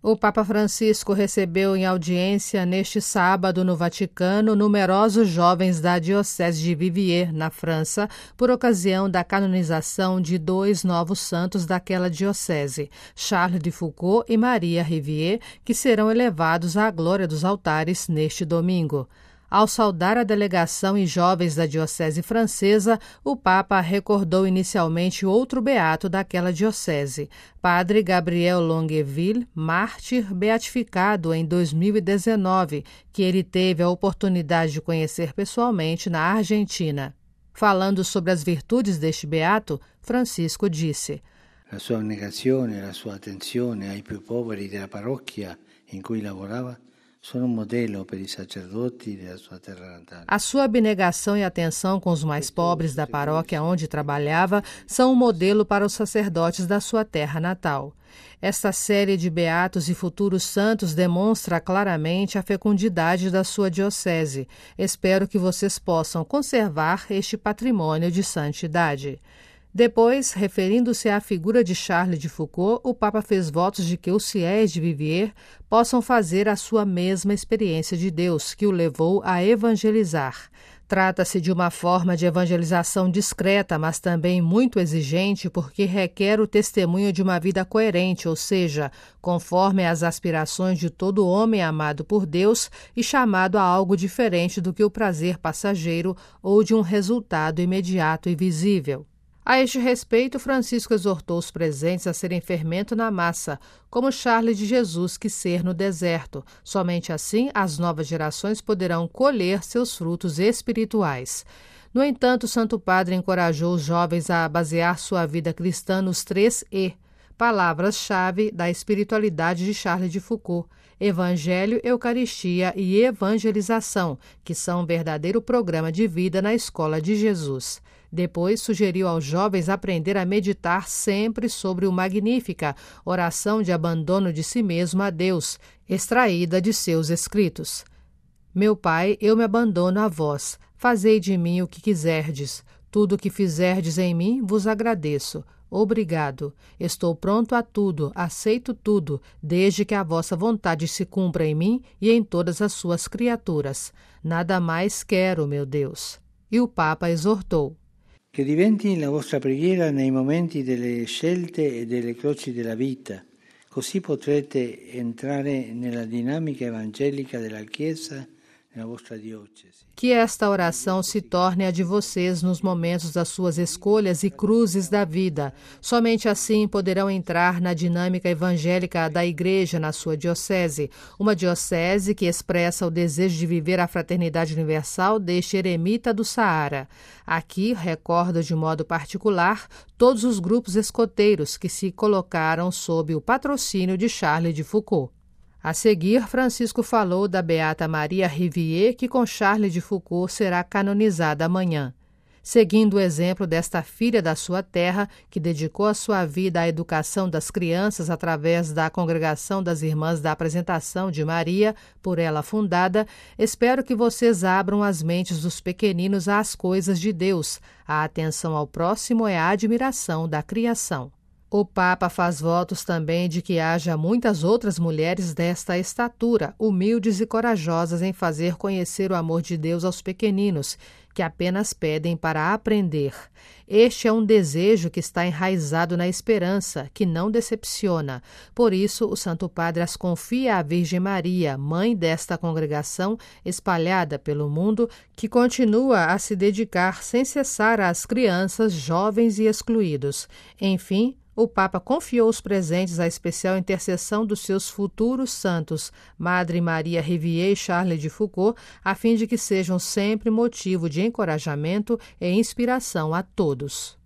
O Papa Francisco recebeu em audiência neste sábado no Vaticano numerosos jovens da Diocese de Viviers, na França, por ocasião da canonização de dois novos santos daquela diocese, Charles de Foucault e Maria Rivier, que serão elevados à glória dos altares neste domingo. Ao saudar a delegação e jovens da Diocese Francesa, o Papa recordou inicialmente outro beato daquela diocese, Padre Gabriel Longueville, mártir beatificado em 2019, que ele teve a oportunidade de conhecer pessoalmente na Argentina. Falando sobre as virtudes deste beato, Francisco disse: A sua abnegazione, a sua attenzione ai più poveri della parrocchia in cui lavorava A sua abnegação e atenção com os mais pobres da paróquia onde trabalhava são um modelo para os sacerdotes da sua terra natal. Esta série de beatos e futuros santos demonstra claramente a fecundidade da sua diocese. Espero que vocês possam conservar este patrimônio de santidade. Depois, referindo-se à figura de Charles de Foucault, o Papa fez votos de que os fiéis de Vivier possam fazer a sua mesma experiência de Deus, que o levou a evangelizar. Trata-se de uma forma de evangelização discreta, mas também muito exigente, porque requer o testemunho de uma vida coerente, ou seja, conforme as aspirações de todo homem amado por Deus e chamado a algo diferente do que o prazer passageiro ou de um resultado imediato e visível. A este respeito, Francisco exortou os presentes a serem fermento na massa, como Charles de Jesus que ser no deserto. Somente assim as novas gerações poderão colher seus frutos espirituais. No entanto, o Santo Padre encorajou os jovens a basear sua vida cristã nos três E, palavras-chave da espiritualidade de Charles de Foucault: Evangelho, Eucaristia e Evangelização, que são um verdadeiro programa de vida na escola de Jesus. Depois sugeriu aos jovens aprender a meditar sempre sobre o Magnífica, oração de abandono de si mesmo a Deus, extraída de seus escritos. Meu Pai, eu me abandono a vós. Fazei de mim o que quiserdes. Tudo o que fizerdes em mim vos agradeço. Obrigado. Estou pronto a tudo, aceito tudo, desde que a vossa vontade se cumpra em mim e em todas as suas criaturas. Nada mais quero, meu Deus. E o Papa exortou: Che diventi la vostra preghiera nei momenti delle scelte e delle croci della vita, così potrete entrare nella dinamica evangelica della Chiesa Que esta oração se torne a de vocês nos momentos das suas escolhas e cruzes da vida. Somente assim poderão entrar na dinâmica evangélica da Igreja na sua diocese, uma diocese que expressa o desejo de viver a fraternidade universal deste eremita do Saara. Aqui recordo de modo particular todos os grupos escoteiros que se colocaram sob o patrocínio de Charles de Foucault. A seguir, Francisco falou da Beata Maria Rivier, que com Charles de Foucault será canonizada amanhã. Seguindo o exemplo desta filha da sua terra, que dedicou a sua vida à educação das crianças através da Congregação das Irmãs da Apresentação de Maria, por ela fundada, espero que vocês abram as mentes dos pequeninos às coisas de Deus. A atenção ao próximo é a admiração da criação. O Papa faz votos também de que haja muitas outras mulheres desta estatura, humildes e corajosas em fazer conhecer o amor de Deus aos pequeninos, que apenas pedem para aprender. Este é um desejo que está enraizado na esperança, que não decepciona. Por isso, o Santo Padre as confia à Virgem Maria, mãe desta congregação espalhada pelo mundo, que continua a se dedicar sem cessar às crianças, jovens e excluídos. Enfim, o Papa confiou os presentes à especial intercessão dos seus futuros santos, Madre Maria Rivier e Charles de Foucault, a fim de que sejam sempre motivo de encorajamento e inspiração a todos.